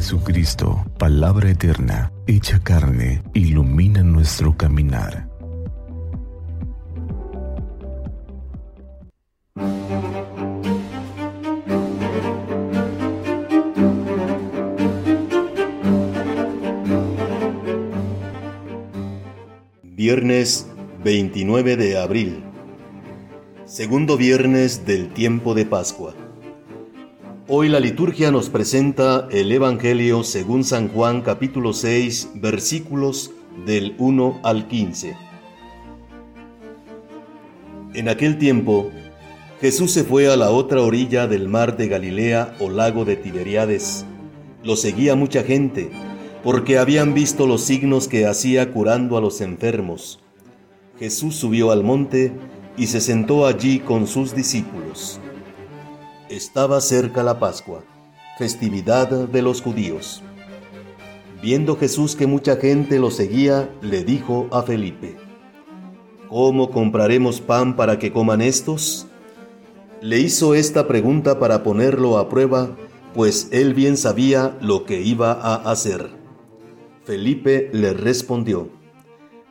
Jesucristo, palabra eterna, hecha carne, ilumina nuestro caminar. Viernes 29 de abril, segundo viernes del tiempo de Pascua. Hoy la liturgia nos presenta el Evangelio según San Juan capítulo 6 versículos del 1 al 15. En aquel tiempo, Jesús se fue a la otra orilla del mar de Galilea o lago de Tiberiades. Lo seguía mucha gente, porque habían visto los signos que hacía curando a los enfermos. Jesús subió al monte y se sentó allí con sus discípulos. Estaba cerca la Pascua, festividad de los judíos. Viendo Jesús que mucha gente lo seguía, le dijo a Felipe, ¿Cómo compraremos pan para que coman estos? Le hizo esta pregunta para ponerlo a prueba, pues él bien sabía lo que iba a hacer. Felipe le respondió,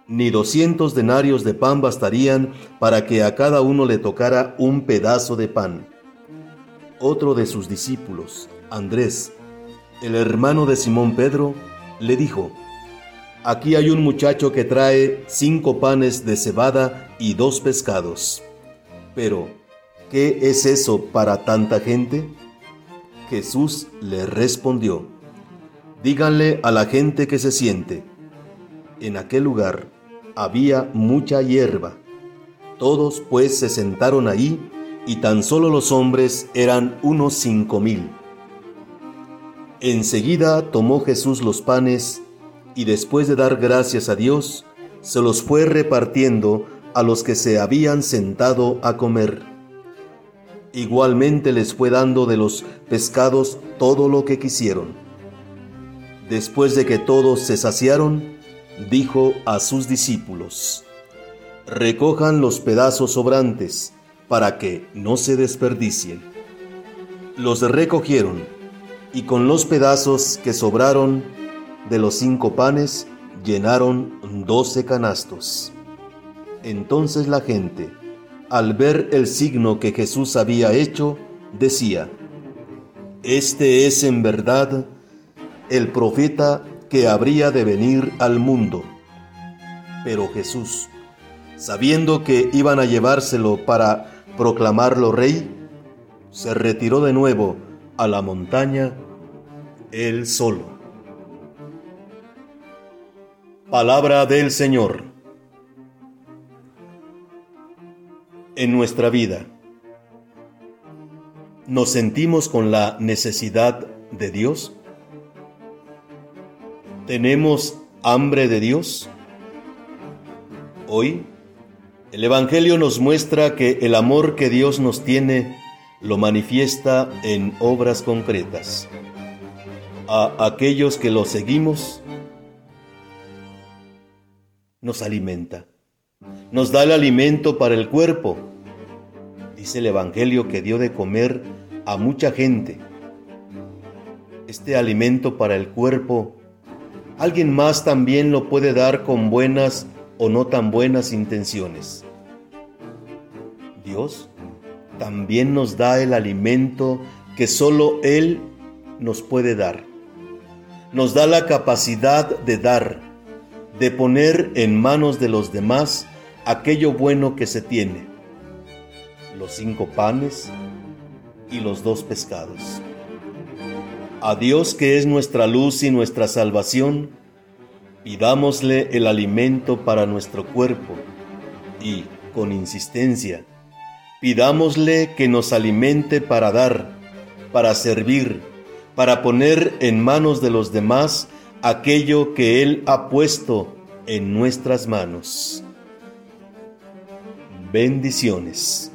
Ni doscientos denarios de pan bastarían para que a cada uno le tocara un pedazo de pan otro de sus discípulos, Andrés, el hermano de Simón Pedro, le dijo, Aquí hay un muchacho que trae cinco panes de cebada y dos pescados. Pero, ¿qué es eso para tanta gente? Jesús le respondió, Díganle a la gente que se siente. En aquel lugar había mucha hierba. Todos pues se sentaron ahí y tan solo los hombres eran unos cinco mil. Enseguida tomó Jesús los panes y después de dar gracias a Dios, se los fue repartiendo a los que se habían sentado a comer. Igualmente les fue dando de los pescados todo lo que quisieron. Después de que todos se saciaron, dijo a sus discípulos, Recojan los pedazos sobrantes, para que no se desperdicien. Los recogieron y con los pedazos que sobraron de los cinco panes llenaron doce canastos. Entonces la gente, al ver el signo que Jesús había hecho, decía, Este es en verdad el profeta que habría de venir al mundo. Pero Jesús, sabiendo que iban a llevárselo para proclamarlo rey, se retiró de nuevo a la montaña él solo. Palabra del Señor. En nuestra vida, ¿nos sentimos con la necesidad de Dios? ¿Tenemos hambre de Dios? Hoy, el Evangelio nos muestra que el amor que Dios nos tiene lo manifiesta en obras concretas. A aquellos que lo seguimos, nos alimenta, nos da el alimento para el cuerpo. Dice el Evangelio que dio de comer a mucha gente. Este alimento para el cuerpo, alguien más también lo puede dar con buenas o no tan buenas intenciones. Dios también nos da el alimento que solo Él nos puede dar. Nos da la capacidad de dar, de poner en manos de los demás aquello bueno que se tiene. Los cinco panes y los dos pescados. A Dios que es nuestra luz y nuestra salvación, Pidámosle el alimento para nuestro cuerpo y, con insistencia, pidámosle que nos alimente para dar, para servir, para poner en manos de los demás aquello que Él ha puesto en nuestras manos. Bendiciones.